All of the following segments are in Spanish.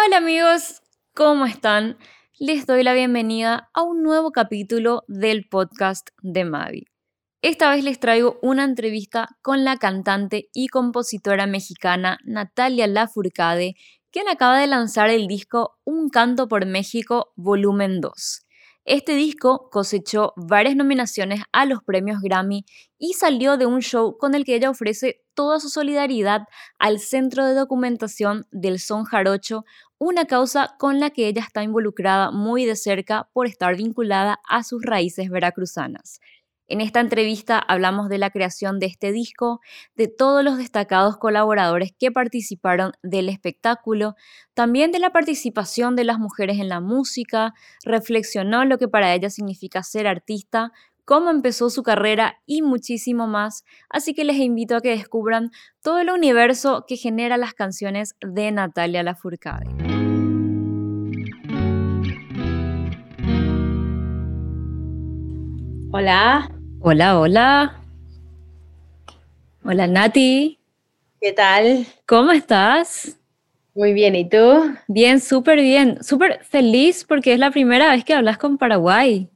Hola amigos, ¿cómo están? Les doy la bienvenida a un nuevo capítulo del podcast de Mavi. Esta vez les traigo una entrevista con la cantante y compositora mexicana Natalia Lafourcade, quien acaba de lanzar el disco Un canto por México volumen 2. Este disco cosechó varias nominaciones a los premios Grammy y salió de un show con el que ella ofrece toda su solidaridad al Centro de Documentación del Son Jarocho, una causa con la que ella está involucrada muy de cerca por estar vinculada a sus raíces veracruzanas. En esta entrevista hablamos de la creación de este disco, de todos los destacados colaboradores que participaron del espectáculo, también de la participación de las mujeres en la música, reflexionó lo que para ella significa ser artista, cómo empezó su carrera y muchísimo más, así que les invito a que descubran todo el universo que genera las canciones de Natalia Lafourcade. Hola. Hola, hola. Hola Nati. ¿Qué tal? ¿Cómo estás? Muy bien, ¿y tú? Bien, súper bien. Súper feliz porque es la primera vez que hablas con Paraguay.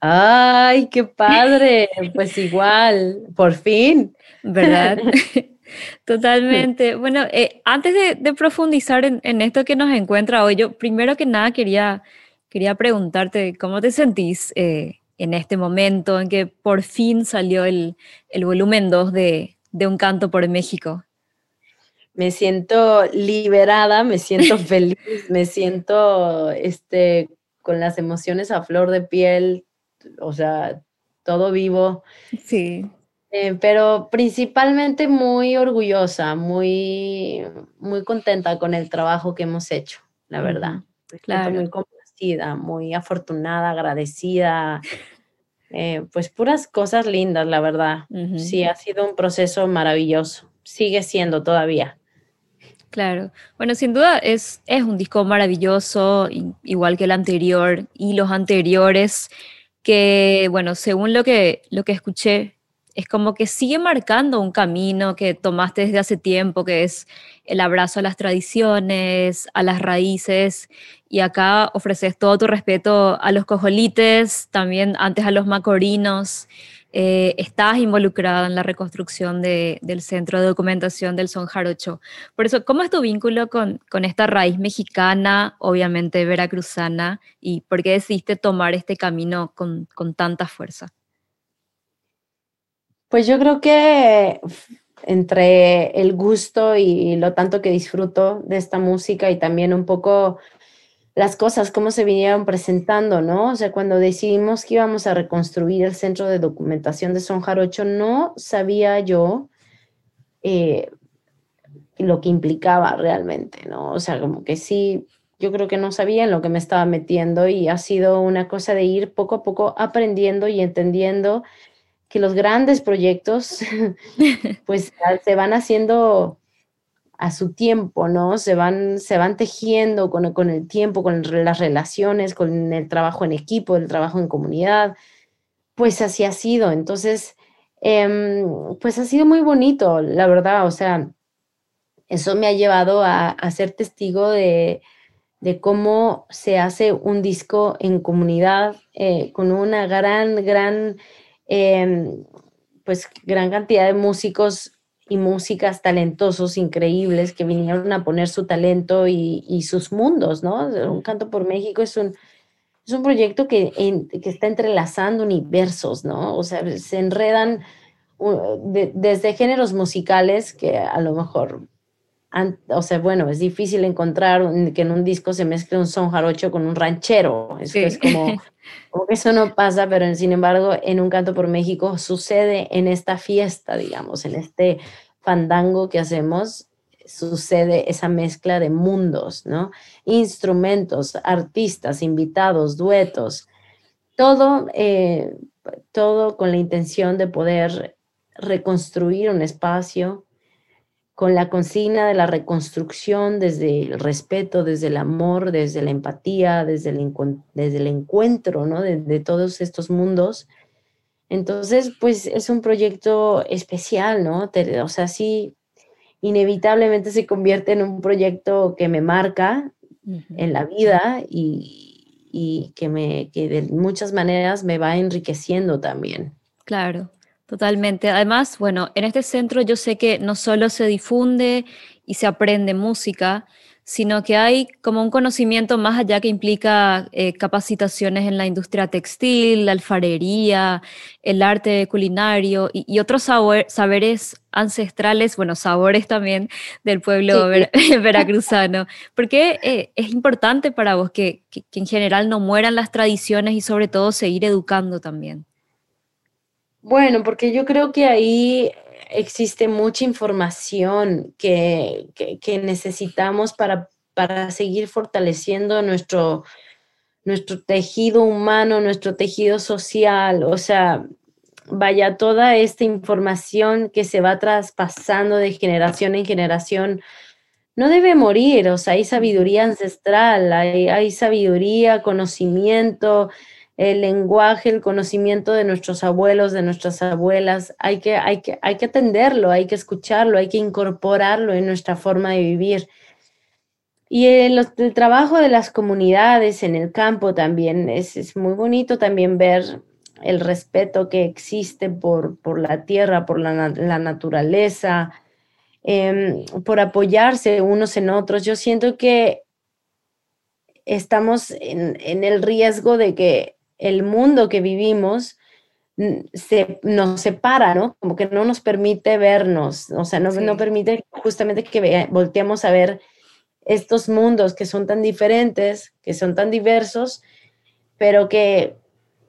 ¡Ay, qué padre! Pues igual, por fin. ¿Verdad? Totalmente. Bueno, eh, antes de, profundizar en, esto que nos encuentra hoy, yo primero que nada quería, quería preguntarte cómo te sentís eh, en este momento en que por fin salió el, volumen 2 de, Un canto por México? Me siento liberada, me siento feliz, me siento este, con las emociones a flor de piel, o sea, todo vivo. Sí. Eh, pero principalmente muy orgullosa, muy, muy contenta con el trabajo que hemos hecho, la verdad. Claro. Muy muy afortunada, agradecida. Eh, pues puras cosas lindas, la verdad. Sí, ha sido un proceso maravilloso. Sigue siendo todavía. Claro. Bueno, sin duda es, es un disco maravilloso, igual que el anterior y los anteriores, que, bueno, según lo que, lo que escuché, es como que sigue marcando un camino que tomaste desde hace tiempo, que es el abrazo a las tradiciones, a las raíces, y acá ofreces todo tu respeto a los cojolites, también antes a los macorinos. Eh, estás involucrada en la reconstrucción del Centro de Documentación del Son Jarocho. Por eso, ¿cómo es tu vínculo con, esta raíz mexicana, obviamente veracruzana, y por qué decidiste tomar este camino con tanta fuerza? Pues yo creo que entre el gusto y lo tanto que disfruto de esta música y también un poco las cosas, cómo se vinieron presentando, ¿no? O sea, cuando decidimos que íbamos a reconstruir el centro de documentación de Son Jarocho, no sabía yo eh, lo que implicaba realmente, ¿no? O sea, como que sí, yo creo que no sabía en lo que me estaba metiendo y ha sido una cosa de ir poco a poco aprendiendo y entendiendo que los grandes proyectos pues se van haciendo a su tiempo, ¿no? Se van, se van tejiendo con, con, el tiempo, con las relaciones, con el trabajo en equipo, el trabajo en comunidad. Pues así ha sido. Entonces, em, pues ha sido muy bonito, la verdad. O sea, eso me ha llevado a, ser testigo de, de, cómo se hace un disco en comunidad eh, con una gran, gran Em, pues gran cantidad de músicos y músicas talentosos, increíbles, que vinieron a poner su talento y, sus mundos, ¿no? Un canto por México es un, es un proyecto que, que está entrelazando universos, ¿no? O sea, se enredan desde géneros musicales que a lo mejor o sea, bueno, es difícil encontrar que en un disco se mezcle un son jarocho con un ranchero. Es, es como, como, que eso no pasa, pero sin embargo, en Un Canto por México sucede en esta fiesta, digamos, en este fandango que hacemos, sucede esa mezcla de mundos, ¿no? Instrumentos, artistas, invitados, duetos, todo, eh, todo con la intención de poder reconstruir un espacio con la consigna de la reconstrucción desde el respeto, desde el amor, desde la empatía, desde el, desde el encuentro ¿no? de, todos estos mundos. Entonces, pues es un proyecto especial, ¿no? o sea, sí, inevitablemente se convierte en un proyecto que me marca, en la vida y, y, que, me, que de muchas maneras me va enriqueciendo también. Claro, totalmente. Además, bueno, en este centro yo sé que no solo se difunde y se aprende música, sino que hay como un conocimiento más allá que implica eh, capacitaciones en la industria textil, la alfarería, el arte culinario y, otros saberes ancestrales, bueno, sabores también del pueblo veracruzano. ¿Por qué eh, es importante para vos que, que en general no mueran las tradiciones y sobre todo seguir educando también? Bueno, porque yo creo que ahí existe mucha información que, necesitamos para, para seguir fortaleciendo nuestro, nuestro tejido humano, nuestro tejido social, o sea, vaya, toda esta información que se va traspasando de generación en generación, no debe morir, o sea, hay sabiduría ancestral, hay, hay sabiduría, conocimiento, el lenguaje, el conocimiento de nuestros abuelos, de nuestras abuelas, hay que, hay que, hay que atenderlo, hay que escucharlo, hay que incorporarlo en nuestra forma de vivir. Y el, trabajo de las comunidades en el campo también es, muy bonito también ver el respeto que existe por, por la tierra, por la, naturaleza, em, por apoyarse unos en otros. Yo siento que estamos en, en el riesgo de que el mundo que vivimos se, nos separa, ¿no? Como que no nos permite vernos, o sea, no, no permite justamente que volteemos a ver estos mundos que son tan diferentes, que son tan diversos, pero que,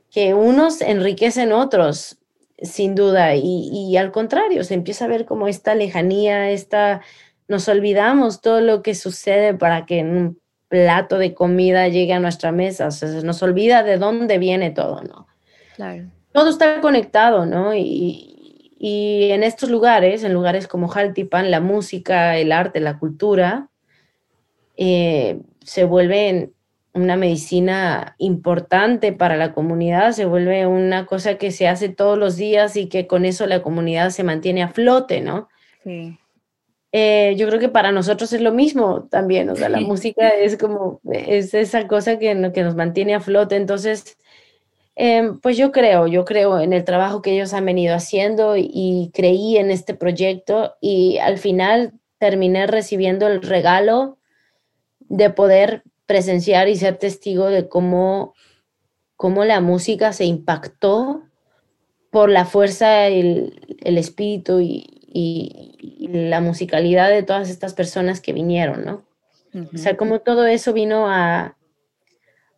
que unos enriquecen otros, sin duda, y, y, al contrario, se empieza a ver como esta lejanía, esta, nos olvidamos todo lo que sucede para que plato de comida llegue a nuestra mesa, o sea, se nos olvida de dónde viene todo, ¿no? Claro. Todo está conectado, ¿no? Y, y en estos lugares, en lugares como Jaltipan, la música, el arte, la cultura, eh, se vuelven una medicina importante para la comunidad, se vuelve una cosa que se hace todos los días y que con eso la comunidad se mantiene a flote, ¿no? Sí. Eh, yo creo que para nosotros es lo mismo también, o sea, la música es como, es esa cosa que, que nos mantiene a flote, entonces, em, pues yo creo, yo creo en el trabajo que ellos han venido haciendo y, creí en este proyecto y al final terminé recibiendo el regalo de poder presenciar y ser testigo de cómo, cómo la música se impactó por la fuerza, el, el espíritu y, y, la musicalidad de todas estas personas que vinieron, ¿no? O sea, como todo eso vino a,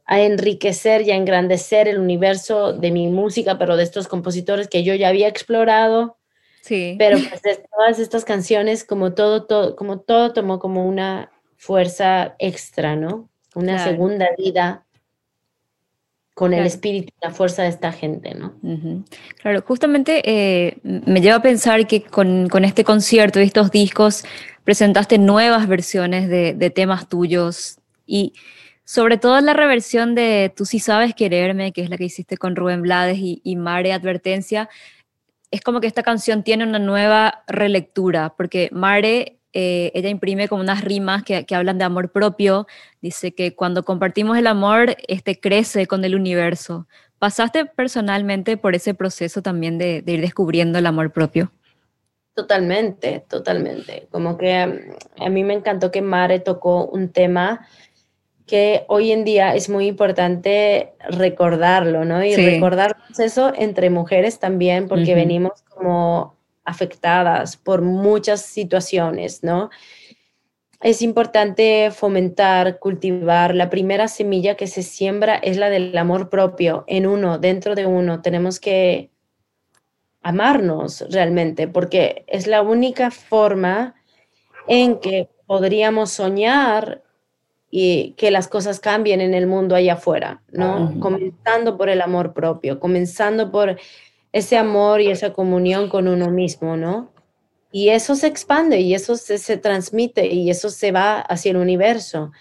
a enriquecer y a engrandecer el universo de mi música, pero de estos compositores que yo ya había explorado. Sí. Pero pues de todas estas canciones, como todo, todo, como todo tomó como una fuerza extra, ¿no? Una segunda vida con el espíritu y la fuerza de esta gente, ¿no? Claro, justamente eh, me lleva a pensar que con, este concierto y estos discos presentaste nuevas versiones de, temas tuyos y sobre todo la reversión de Tú sí sabes quererme, que es la que hiciste con Rubén Blades y, y Mare Advertencia, es como que esta canción tiene una nueva relectura, porque Mare eh, ella imprime como unas rimas que, hablan de amor propio. Dice que cuando compartimos el amor, este crece con el universo. ¿Pasaste personalmente por ese proceso también de, ir descubriendo el amor propio? Totalmente, totalmente. Como que mm, a mí me encantó que Mare tocó un tema que hoy en día es muy importante recordarlo, ¿no? Y recordar eso entre mujeres también, porque venimos como afectadas por muchas situaciones, ¿no? Es importante fomentar, cultivar. La primera semilla que se siembra es la del amor propio en uno, dentro de uno. Tenemos que amarnos realmente, porque es la única forma en que podríamos soñar y que las cosas cambien en el mundo allá afuera, ¿no? Comenzando por el amor propio, comenzando por ese amor y esa comunión con uno mismo, ¿no? Y eso se expande y eso se, transmite y eso se va hacia el universo.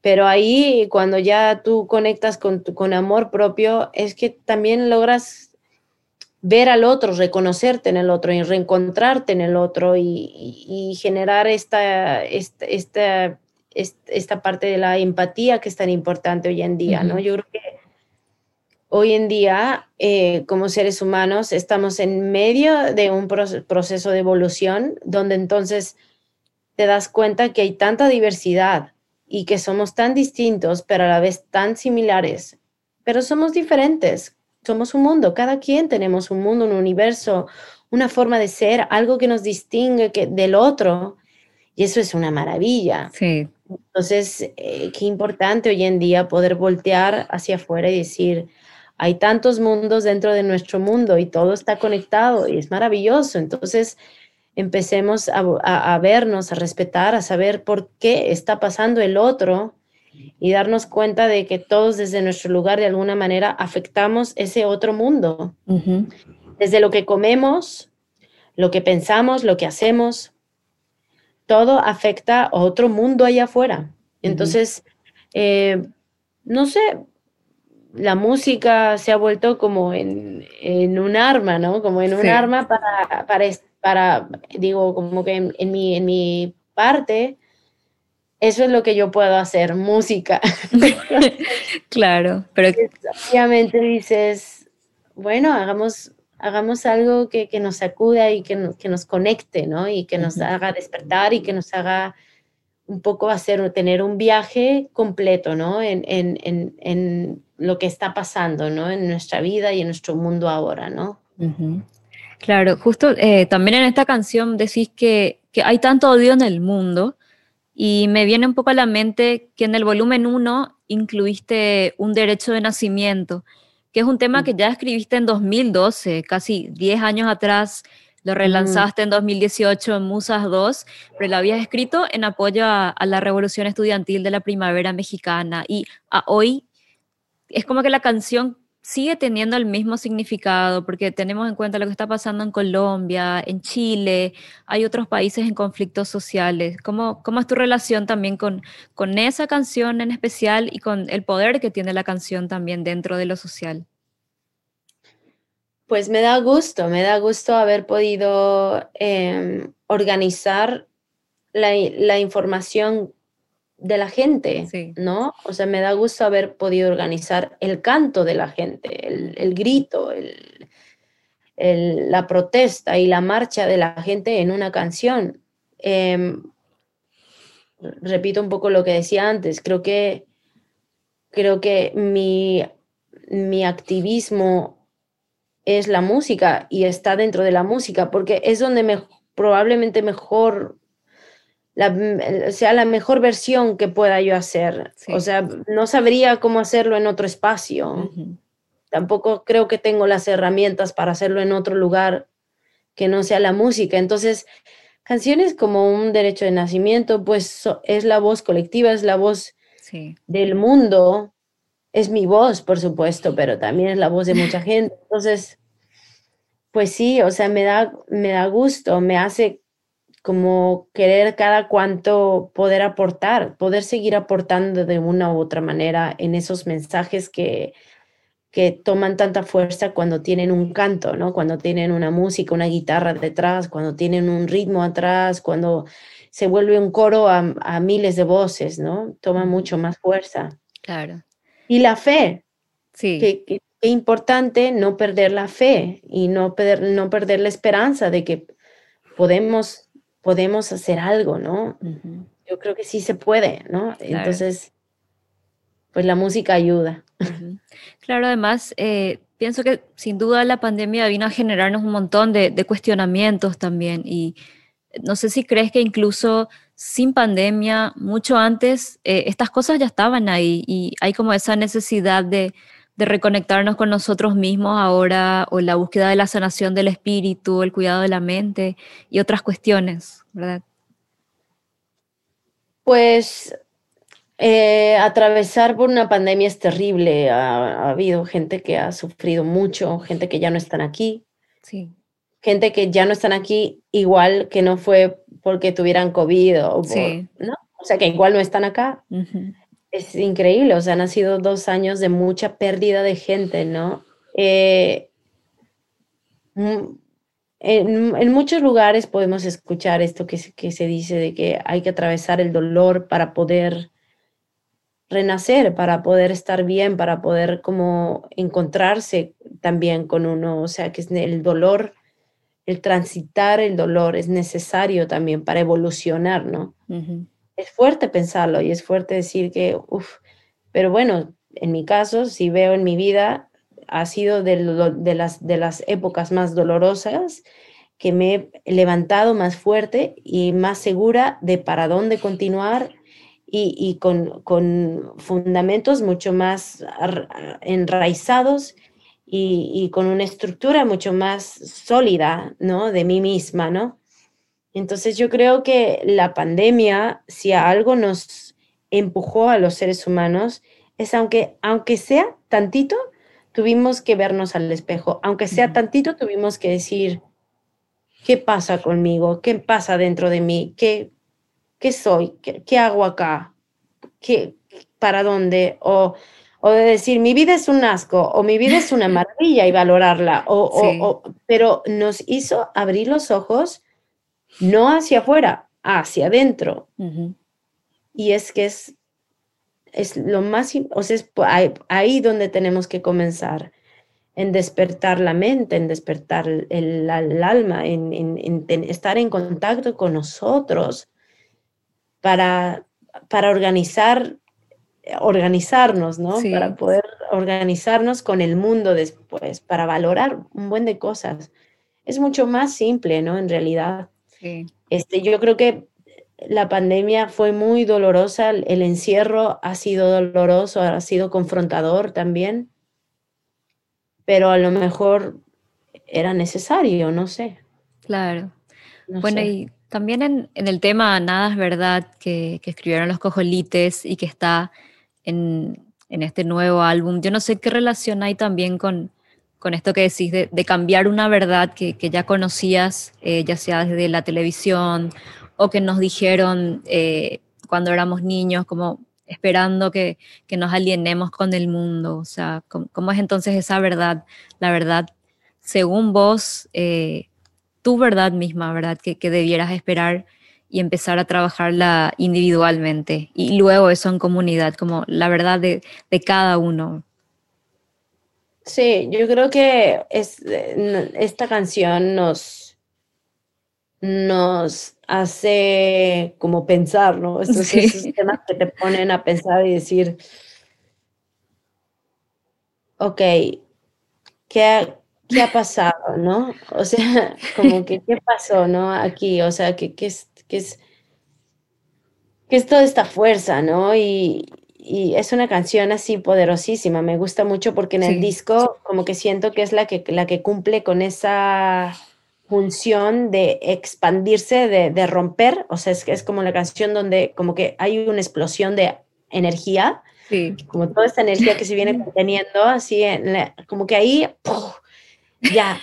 Pero ahí cuando ya tú conectas con, con amor propio, es que también logras ver al otro, reconocerte en el otro y reencontrarte en el otro y, generar esta, esta, esta parte de la empatía que es tan importante hoy en día, ¿no? Yo creo que hoy en día, eh, como seres humanos, estamos en medio de un proceso de evolución donde entonces te das cuenta que hay tanta diversidad y que somos tan distintos, pero a la vez tan similares, pero somos diferentes. Somos un mundo, cada quien tenemos un mundo, un universo, una forma de ser, algo que nos distingue que, del otro. Y eso es una maravilla. Sí. Entonces, eh, qué importante hoy en día poder voltear hacia afuera y decir, hay tantos mundos dentro de nuestro mundo y todo está conectado y es maravilloso. Entonces, empecemos a, vernos, a respetar, a saber por qué está pasando el otro y darnos cuenta de que todos desde nuestro lugar de alguna manera afectamos ese otro mundo. Desde lo que comemos, lo que pensamos, lo que hacemos, todo afecta a otro mundo allá afuera. Entonces, eh, no sé, la música se ha vuelto como en, un arma, ¿no? Como en un arma para, para, para, digo, como que en, mi, en mi parte, eso es lo que yo puedo hacer, música. claro, pero... Obviamente dices, bueno, hagamos, hagamos algo que, nos sacuda y que, que, nos conecte, ¿no? Y que nos haga despertar y que nos haga un poco hacer, tener un viaje completo, ¿no? En, en, en, lo que está pasando, ¿no? En nuestra vida y en nuestro mundo ahora, ¿no? Claro, justo eh, también en esta canción decís que, hay tanto odio en el mundo y me viene un poco a la mente que en el volumen 1 incluiste un derecho de nacimiento, que es un tema mm. que ya escribiste en 2012, casi 10 años atrás, lo mm. relanzaste en 2018 en Musas 2, pero lo habías escrito en apoyo a, a, la revolución estudiantil de la primavera mexicana y a hoy es como que la canción sigue teniendo el mismo significado porque tenemos en cuenta lo que está pasando en Colombia, en Chile, hay otros países en conflictos sociales. ¿Cómo, cómo es tu relación también con, con esa canción en especial y con el poder que tiene la canción también dentro de lo social? Pues me da gusto, me da gusto haber podido em, organizar la, la información de la gente, ¿no? O sea, me da gusto haber podido organizar el canto de la gente, el, grito, el, la protesta y la marcha de la gente en una canción. Em, repito un poco lo que decía antes, creo que, creo que mi, mi activismo es la música y está dentro de la música, porque es donde me, probablemente mejor la, sea la mejor versión que pueda yo hacer. O sea, no sabría cómo hacerlo en otro espacio. Tampoco creo que tengo las herramientas para hacerlo en otro lugar que no sea la música. Entonces, canciones como Un Derecho de Nacimiento, pues es la voz colectiva, es la voz del mundo, es mi voz, por supuesto, pero también es la voz de mucha gente. Entonces, pues sí, o sea, me da, me da gusto, me hace como querer cada cuanto poder aportar, poder seguir aportando de una u otra manera en esos mensajes que, que toman tanta fuerza cuando tienen un canto, ¿no? Cuando tienen una música, una guitarra detrás, cuando tienen un ritmo atrás, cuando se vuelve un coro a, miles de voces, ¿no? Toma mucho más fuerza. Claro. Y la fe. Sí. Que, que, importante no perder la fe y no, no perder la esperanza de que podemos podemos hacer algo, ¿no? Yo creo que sí se puede, ¿no? Entonces, pues la música ayuda. Claro, además, eh, pienso que sin duda la pandemia vino a generarnos un montón de, cuestionamientos también y no sé si crees que incluso sin pandemia, mucho antes, eh, estas cosas ya estaban ahí y hay como esa necesidad de, de reconectarnos con nosotros mismos ahora o la búsqueda de la sanación del espíritu, el cuidado de la mente y otras cuestiones, ¿verdad? Pues eh, atravesar por una pandemia es terrible. Ha, habido gente que ha sufrido mucho, gente que ya no están aquí. Sí. Gente que ya no están aquí igual que no fue porque tuvieran COVID o, sí. ¿no? O sea, que igual no están acá es increíble, o sea, han sido dos años de mucha pérdida de gente, ¿no? Eh, mm, en, muchos lugares podemos escuchar esto que, que se dice de que hay que atravesar el dolor para poder renacer, para poder estar bien, para poder como encontrarse también con uno, o sea, que es el dolor, el transitar el dolor es necesario también para evolucionar, ¿no? Es fuerte pensarlo y es fuerte decir que, uff, pero bueno, en mi caso, si veo en mi vida, ha sido de, de, las, de las épocas más dolorosas que me he levantado más fuerte y más segura de para dónde continuar y, con, fundamentos mucho más enraizados y, con una estructura mucho más sólida, ¿no? De mí misma, ¿no? Entonces yo creo que la pandemia, si a algo nos empujó a los seres humanos, es aunque, aunque sea tantito, tuvimos que vernos al espejo, aunque sea tantito, tuvimos que decir, ¿qué pasa conmigo? ¿Qué pasa dentro de mí? ¿Qué, ¿qué soy? ¿Qué, hago acá? ¿Qué, ¿Para dónde? O, o, de decir, mi vida es un asco, o mi vida es una maravilla y valorarla, o, o, pero nos hizo abrir los ojos no hacia afuera, hacia adentro. Y es que es, es lo más, o sea, es ahí, donde tenemos que comenzar en despertar la mente, en despertar el, alma, en, en, estar en contacto con nosotros, para, para organizar, organizarnos, ¿no? Para poder organizarnos con el mundo después, para valorar un buen de cosas. Es mucho más simple, ¿no? En realidad. Este, yo creo que la pandemia fue muy dolorosa, el encierro ha sido doloroso, ha sido confrontador también, pero a lo mejor era necesario, no sé. Claro. bueno, y también en, el tema Nada es verdad, que, escribieron los cojolites y que está en, este nuevo álbum, yo no sé qué relación hay también con, con esto que decís de, cambiar una verdad que, ya conocías, eh, ya sea desde la televisión o que nos dijeron eh, cuando éramos niños, como esperando que, nos alienemos con el mundo. O sea, ¿cómo, es entonces esa verdad? La verdad, según vos, eh, tu verdad misma, ¿verdad? Que, debieras esperar y empezar a trabajarla individualmente y luego eso en comunidad, como la verdad de, cada uno. Sí, yo creo que es, esta canción nos, nos hace como pensar, ¿no? Estos, temas que te ponen a pensar y decir, ok, ¿qué, ¿qué ha pasado, no? O sea, como que, ¿qué pasó, no? Aquí, o sea, ¿qué, qué es, qué es, qué es toda esta fuerza, no? Y, y, es una canción así poderosísima, me gusta mucho porque en el disco como que siento que es la que, la que cumple con esa función de expandirse, de, de romper, o sea, es, es como la canción donde como que hay una explosión de energía, sí. como toda esta energía que se viene conteniendo, así, como que ahí ya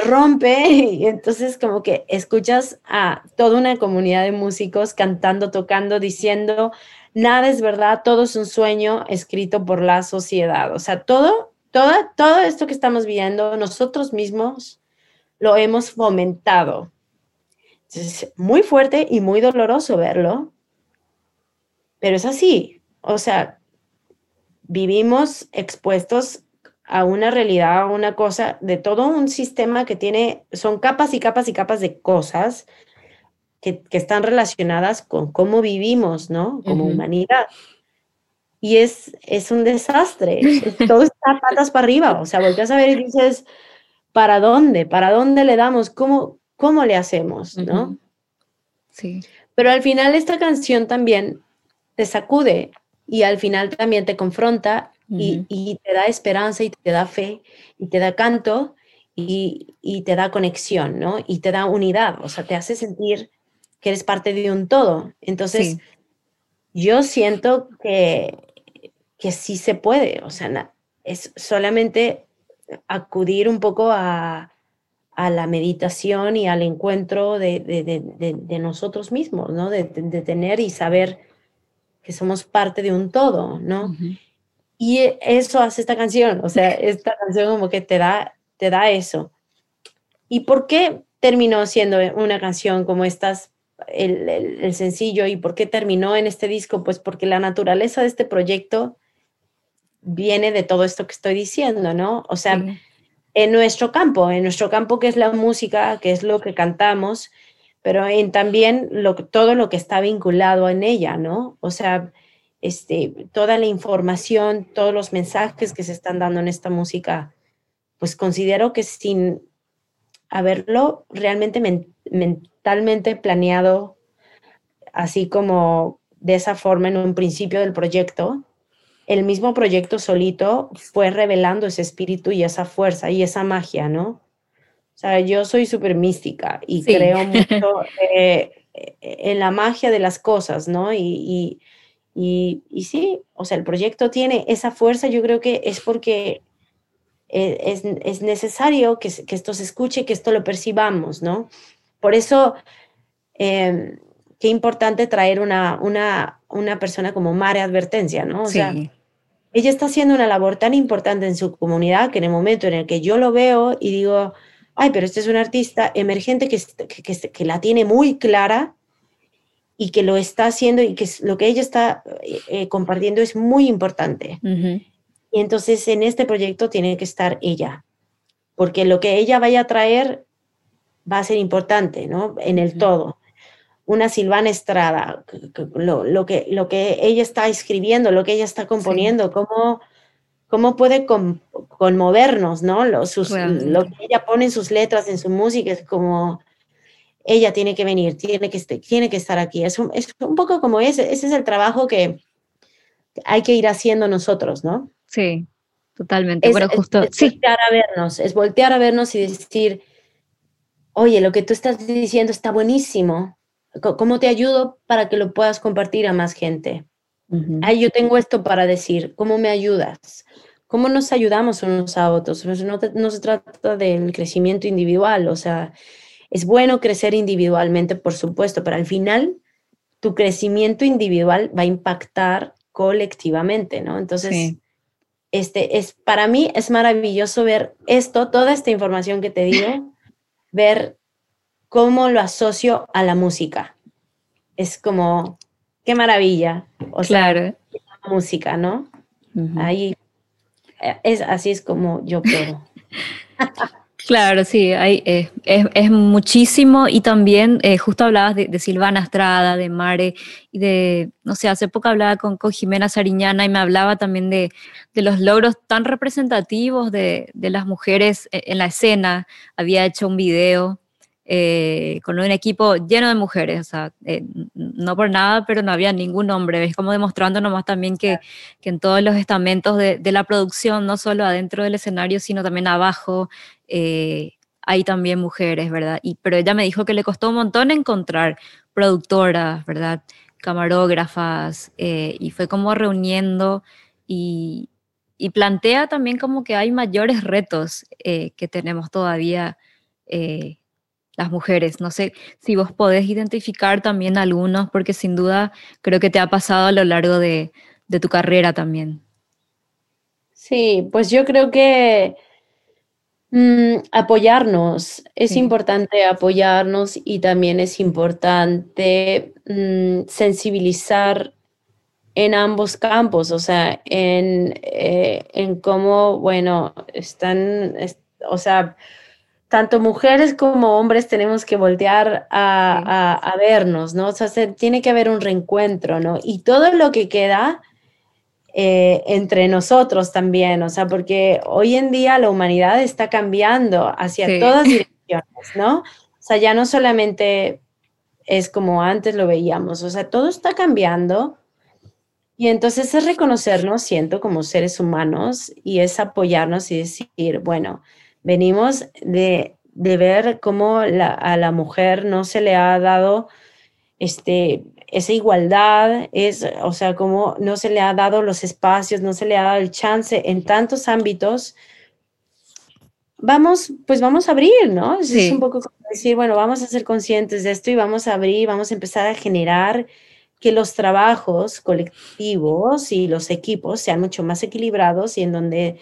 rompe y entonces como que escuchas a toda una comunidad de músicos cantando, tocando, diciendo, nada es verdad, todo es un sueño escrito por la sociedad. O sea, todo, todo, todo esto que estamos viendo, nosotros mismos lo hemos fomentado. Es muy fuerte y muy doloroso verlo, pero es así. O sea, vivimos expuestos a una realidad, a una cosa, de todo un sistema que tiene, son capas y capas y capas de cosas que, están relacionadas con cómo vivimos, ¿no? Como humanidad. Y es, es un desastre, todo está patas para arriba, o sea, volteas a ver y dices, ¿para dónde? ¿Para dónde le damos? ¿Cómo, cómo le hacemos? ¿No? Sí. Pero al final esta canción también te sacude y al final también te confronta y, te da esperanza y te da fe y te da canto y, te da conexión, ¿no? Y te da unidad, o sea, te hace sentir que eres parte de un todo. Entonces, yo siento que, que sí se puede, o sea, es solamente acudir un poco a, la meditación y al encuentro de, nosotros mismos, ¿no? De, tener y saber que somos parte de un todo, ¿no? Y eso hace esta canción, o sea, esta canción como que te da, te da eso. ¿Y por qué terminó siendo una canción como estas, el, el, sencillo, y por qué terminó en este disco? Pues porque la naturaleza de este proyecto viene de todo esto que estoy diciendo, ¿no? O sea, en nuestro campo, en nuestro campo que es la música, que es lo que cantamos, pero en también lo, todo lo que está vinculado en ella, ¿no? O sea, este, toda la información, todos los mensajes que se están dando en esta música, pues considero que sin haberlo realmente mentalmente planeado, así como de esa forma en un principio del proyecto, el mismo proyecto solito fue revelando ese espíritu y esa fuerza y esa magia, ¿no? O sea, yo soy súper mística y creo mucho eh, en la magia de las cosas, ¿no? Y, y, y, sí, o sea, el proyecto tiene esa fuerza, yo creo que es porque e, es, es necesario que, que, esto se escuche, que esto lo percibamos, ¿no? Por eso, eh, qué importante traer una, una, una persona como Mare Advertencia, ¿no? O sea, ella está haciendo una labor tan importante en su comunidad que en el momento en el que yo lo veo y digo, ay, pero este es un artista emergente que, que, que la tiene muy clara y que lo está haciendo y que lo que ella está eh, eh, compartiendo es muy importante. Y entonces en este proyecto tiene que estar ella, porque lo que ella vaya a traer va a ser importante, ¿no? En el todo una Silvana Estrada, lo, que, lo que ella está escribiendo, lo que ella está componiendo, cómo, cómo puede conmovernos, ¿no? Lo, lo, que ella pone en sus letras, en su música, es como, ella tiene que venir, tiene que, tiene que estar aquí. Es un, es un poco como ese, ese es el trabajo que hay que ir haciendo nosotros, ¿no? Sí, totalmente. bueno, justo, es voltear a vernos, es voltear a vernos y decir, oye, lo que tú estás diciendo está buenísimo, ¿Cómo te ayudo para que lo puedas compartir a más gente? Ay, yo tengo esto para decir, ¿cómo me ayudas? ¿Cómo nos ayudamos unos a otros? Pues no, no se trata del crecimiento individual, o sea, es bueno crecer individualmente, por supuesto, pero al final tu crecimiento individual va a impactar colectivamente, ¿no? Entonces, este es para mí es maravilloso ver esto, toda esta información que te digo, ver cómo lo asocio a la música. Es como, qué maravilla. O claro. sea, la música, ¿no? Ahí, eh, es, así es como yo puedo. Claro, sí, hay, eh, es, muchísimo y también eh, justo hablabas de, Silvana Estrada, de Mare y de, no sé, hace poco hablaba con, con Jimena Sariñana y me hablaba también de, de los logros tan representativos de, de, las mujeres en la escena. Había hecho un video eh, con un equipo lleno de mujeres, o sea, eh, no por nada, pero no había ningún hombre, es como demostrando nomás también que, que en todos los estamentos de, de, la producción, no solo adentro del escenario, sino también abajo, eh, hay también mujeres, ¿verdad? Y, pero ella me dijo que le costó un montón encontrar productoras, ¿verdad? Camarógrafas, y fue como reuniendo y, y, plantea también como que hay mayores retos que tenemos todavía las mujeres. No sé si vos podés identificar también algunos, porque sin duda creo que te ha pasado a lo largo de, tu carrera también. Sí, pues yo creo que mm, apoyarnos, es importante apoyarnos y también es importante mm, sensibilizar en ambos campos, o sea, en, eh, en cómo, bueno, están, o sea, tanto mujeres como hombres tenemos que voltear a, vernos, ¿no? O sea, tiene que haber un reencuentro, ¿no? Y todo lo que queda eh, entre nosotros también, o sea, porque hoy en día la humanidad está cambiando hacia todas direcciones, ¿no? O sea, ya no solamente es como antes lo veíamos, o sea, todo está cambiando. Y entonces es reconocernos, siento, como seres humanos y es apoyarnos y decir, bueno, venimos de, ver cómo a la mujer no se le ha dado este, esa igualdad, es, o sea, cómo no se le ha dado los espacios, no se le ha dado el chance en tantos ámbitos. Vamos, pues vamos a abrir, ¿no? Es un poco como decir, bueno, vamos a ser conscientes de esto y vamos a abrir, vamos a empezar a generar que los trabajos colectivos y los equipos sean mucho más equilibrados y en donde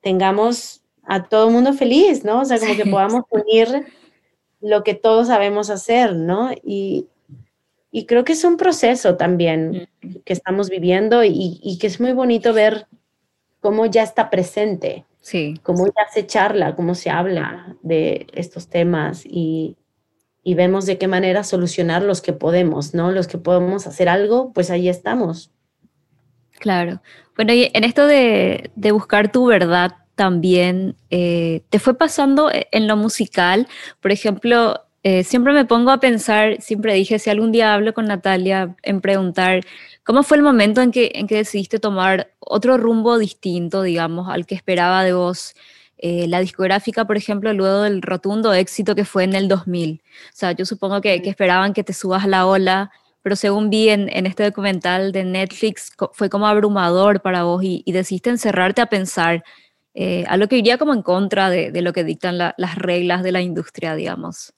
tengamos a todo el mundo feliz, ¿no? O sea, como que podamos unir lo que todos sabemos hacer, ¿no? Y, y creo que es un proceso también que estamos viviendo y, y, que es muy bonito ver cómo ya está presente, sí. cómo ya se charla, cómo se habla de estos temas y, y vemos de qué manera solucionar los que podemos, ¿no? Los que podemos hacer algo, pues ahí estamos. Claro. Bueno, y en esto de, de buscar tu verdad también, eh, ¿te fue pasando en lo musical? Por ejemplo, eh, siempre me pongo a pensar, siempre dije, si algún día hablo con Natalia, en preguntar, ¿cómo fue el momento en que, en que decidiste tomar otro rumbo distinto, digamos, al que esperaba de vos? Eh, la discográfica, por ejemplo, luego del rotundo éxito que fue en el 2000. O sea, yo supongo que, que esperaban que te subas a la ola, pero según vi en, en, este documental de Netflix, fue como abrumador para vos y, y decidiste encerrarte a pensar, eh, a lo que iría como en contra de, de lo que dictan la, las reglas de la industria, digamos.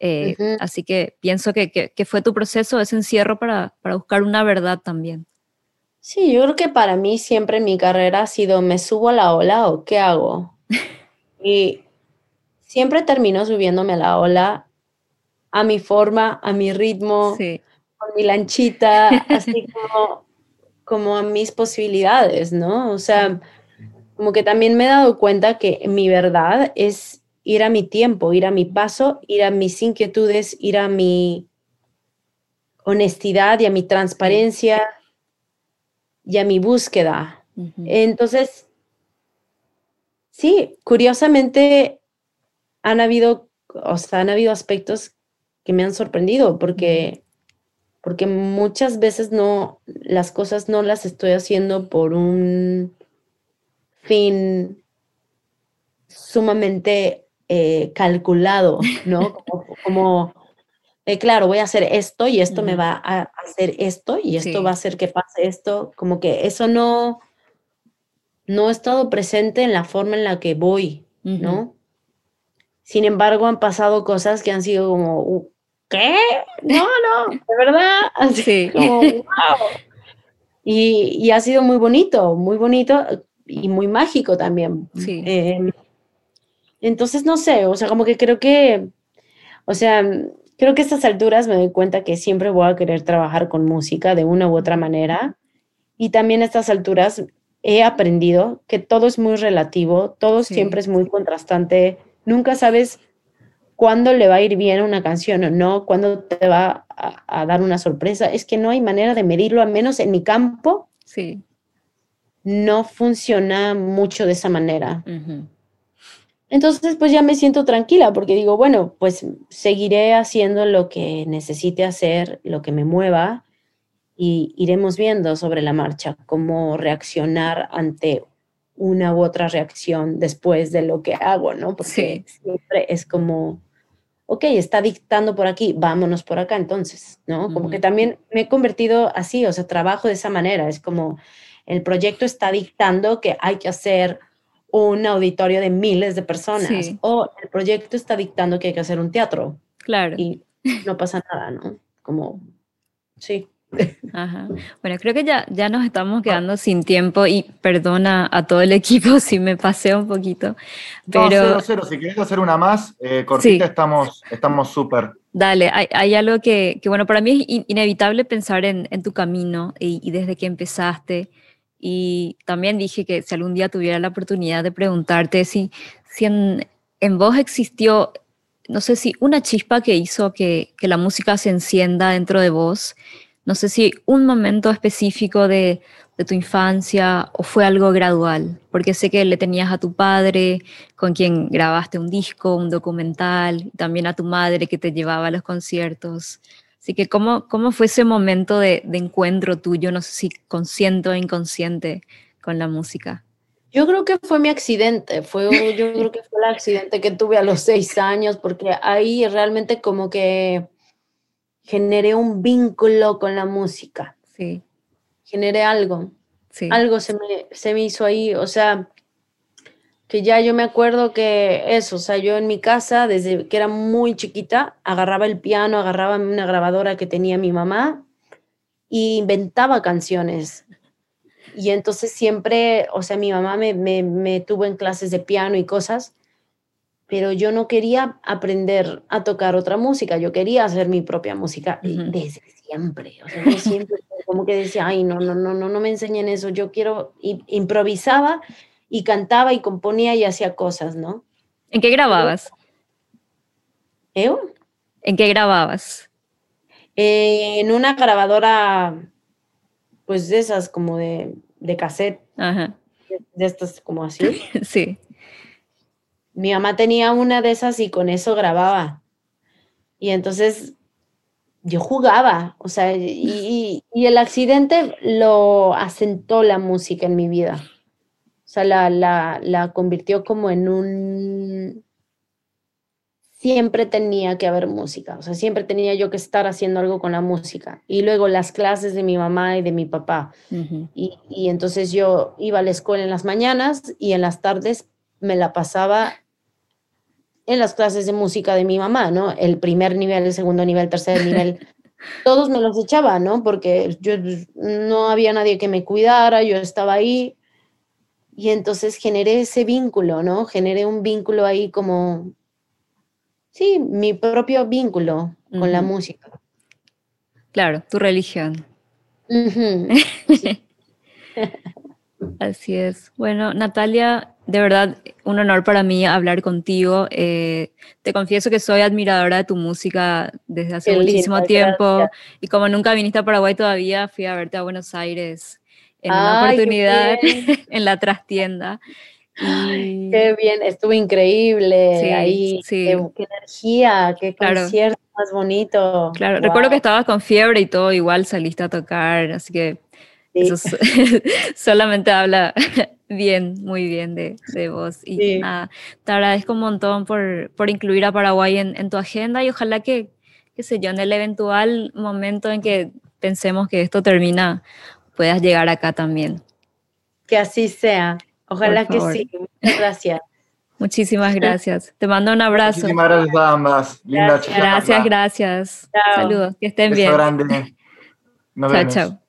Eh, Así que pienso que, que, fue tu proceso, ese encierro para, para, buscar una verdad también. Sí, yo creo que para mí siempre mi carrera ha sido, ¿me subo a la ola o qué hago? y siempre termino subiéndome a la ola a mi forma, a mi ritmo, con mi lanchita, así como, como a mis posibilidades, ¿no? O sea, como que también me he dado cuenta que mi verdad es ir a mi tiempo, ir a mi paso, ir a mis inquietudes, ir a mi honestidad y a mi transparencia y a mi búsqueda. Entonces, sí, curiosamente han habido, o sea, han habido aspectos que me han sorprendido porque, porque muchas veces no, las cosas no las estoy haciendo por un fin sumamente eh, calculado, ¿no? Como, eh, claro, voy a hacer esto y esto me va a hacer esto y esto va a hacer que pase esto, como que eso no, no ha estado presente en la forma en la que voy, ¿no? Sin embargo, han pasado cosas que han sido como, uh, ¿qué? No, no, de verdad, así como, wow. Y, y, ha sido muy bonito, muy bonito y muy mágico también. Sí. Eh, entonces, no sé, o sea, como que creo que, o sea, creo que a estas alturas me doy cuenta que siempre voy a querer trabajar con música de una u otra manera. Y también a estas alturas he aprendido que todo es muy relativo, todo siempre es muy contrastante. Nunca sabes cuándo le va a ir bien una canción o no, cuándo te va a, dar una sorpresa. Es que no hay manera de medirlo, al menos en mi campo. Sí. No funciona mucho de esa manera. Entonces, pues ya me siento tranquila porque digo, bueno, pues seguiré haciendo lo que necesite hacer, lo que me mueva y iremos viendo sobre la marcha cómo reaccionar ante una u otra reacción después de lo que hago, ¿no? Porque siempre es como, ok, está dictando por aquí, vámonos por acá entonces, ¿no? Como que también me he convertido así, o sea, trabajo de esa manera, es como el proyecto está dictando que hay que hacer un auditorio de miles de personas o el proyecto está dictando que hay que hacer un teatro. Claro. Y no pasa nada, ¿no? Como, sí. Ajá. Bueno, creo que ya, ya nos estamos quedando sin tiempo y perdona a todo el equipo si me pasé un poquito. Pero... No, cero, cero. Si quieres hacer una más, eh, cortita, estamos súper. Dale, hay, hay, algo que, que, bueno, para mí es inevitable pensar en, en tu camino y, y, desde que empezaste. Y también dije que si algún día tuviera la oportunidad de preguntarte si, en, vos existió, no sé si una chispa que hizo que, que, la música se encienda dentro de vos, no sé si un momento específico de, de tu infancia o fue algo gradual, porque sé que le tenías a tu padre con quien grabaste un disco, un documental, también a tu madre que te llevaba a los conciertos. Así que, ¿cómo, cómo fue ese momento de, de, encuentro tuyo, no sé si consciente o inconsciente, con la música? Yo creo que fue mi accidente, fue, yo creo que fue el accidente que tuve a los seis años, porque ahí realmente como que generé un vínculo con la música. Sí. Generé algo. Sí. Algo se me, se me hizo ahí, o sea, que ya yo me acuerdo que eso, o sea, yo en mi casa, desde que era muy chiquita, agarraba el piano, agarraba una grabadora que tenía mi mamá e inventaba canciones. y entonces siempre, o sea, mi mamá me, me, me tuvo en clases de piano y cosas, pero yo no quería aprender a tocar otra música, yo quería hacer mi propia música desde siempre, o sea, yo siempre como que decía, ay, no, no, no, no, no me enseñen eso, yo quiero, y, improvisaba y cantaba y componía y hacía cosas, ¿no? ¿En qué grababas? ¿Eh? ¿En qué grababas? Eh, en una grabadora, pues de esas como de, de cassette, Ajá. de estas como así. sí. Mi mamá tenía una de esas y con eso grababa. Y entonces yo jugaba, o sea, y, el accidente lo asentó la música en mi vida. O sea, la, la, la convirtió como en un... Siempre tenía que haber música, o sea, siempre tenía yo que estar haciendo algo con la música. Y luego las clases de mi mamá y de mi papá. y, y entonces yo iba a la escuela en las mañanas y en las tardes me la pasaba en las clases de música de mi mamá, ¿no? El primer nivel, el segundo nivel, tercer nivel, todos me los echaba, ¿no? Porque yo no había nadie que me cuidara, yo estaba ahí. Y entonces generé ese vínculo, ¿no? Generé un vínculo ahí como, sí, mi propio vínculo con la música. Claro, tu religión. Así es. Bueno, Natalia, de verdad, un honor para mí hablar contigo. Eh, te confieso que soy admiradora de tu música desde hace muchísimo tiempo y como nunca viniste a Paraguay todavía, fui a verte a Buenos Aires en una oportunidad en la trastienda. Qué bien, estuvo increíble ahí. Qué, energía, qué concierto más bonito. Claro, recuerdo que estabas con fiebre y todo, igual saliste a tocar, así que eso solamente habla bien, muy bien de, de vos. Y nada, te agradezco un montón por, por incluir a Paraguay en, en, tu agenda y ojalá que, qué sé yo, en el eventual momento en que pensemos que esto termina, puedas llegar acá también. Que así sea. Ojalá que sí. Muchas gracias. Muchísimas gracias. Te mando un abrazo. Muchísimas gracias a ambas. Gracias, gracias, gracias. Saludos, que estén bien. Grande. chao, chao.